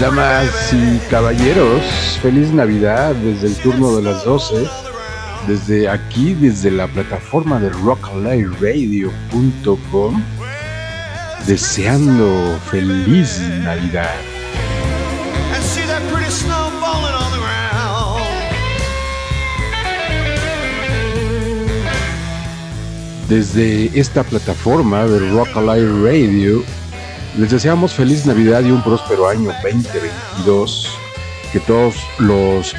Damas y caballeros, feliz Navidad desde el turno de las 12, desde aquí, desde la plataforma de rockalightradio.com, deseando feliz Navidad. Desde esta plataforma de Rock Radio, les deseamos feliz Navidad y un próspero año 2022. Que todos los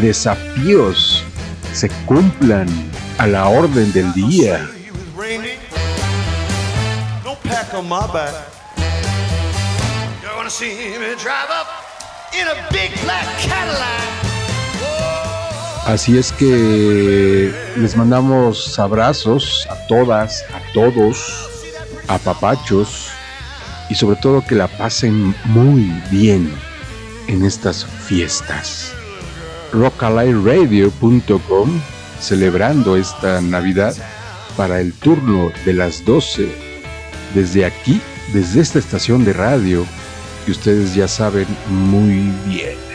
desafíos se cumplan a la orden del día. Así es que les mandamos abrazos a todas, a todos, a papachos y sobre todo que la pasen muy bien en estas fiestas. Radio.com celebrando esta Navidad para el turno de las 12 desde aquí, desde esta estación de radio que ustedes ya saben muy bien.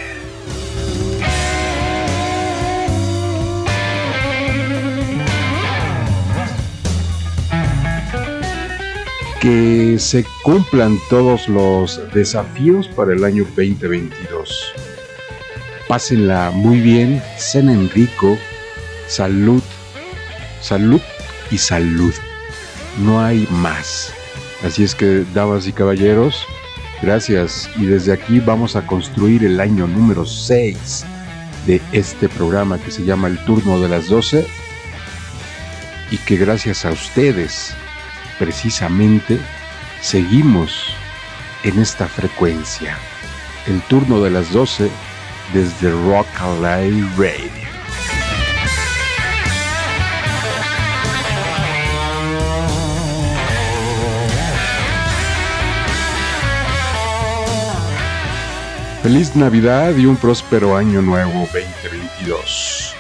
que se cumplan todos los desafíos para el año 2022. Pásenla muy bien, cenen rico, salud, salud y salud. No hay más. Así es que, damas y caballeros, gracias. Y desde aquí vamos a construir el año número 6 de este programa que se llama El Turno de las 12. Y que gracias a ustedes precisamente seguimos en esta frecuencia. El turno de las 12 desde Rock Alive Radio. Feliz Navidad y un próspero año nuevo 2022.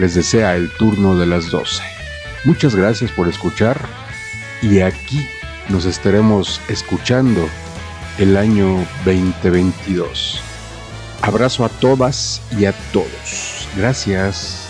Les desea el turno de las 12. Muchas gracias por escuchar y aquí nos estaremos escuchando el año 2022. Abrazo a todas y a todos. Gracias.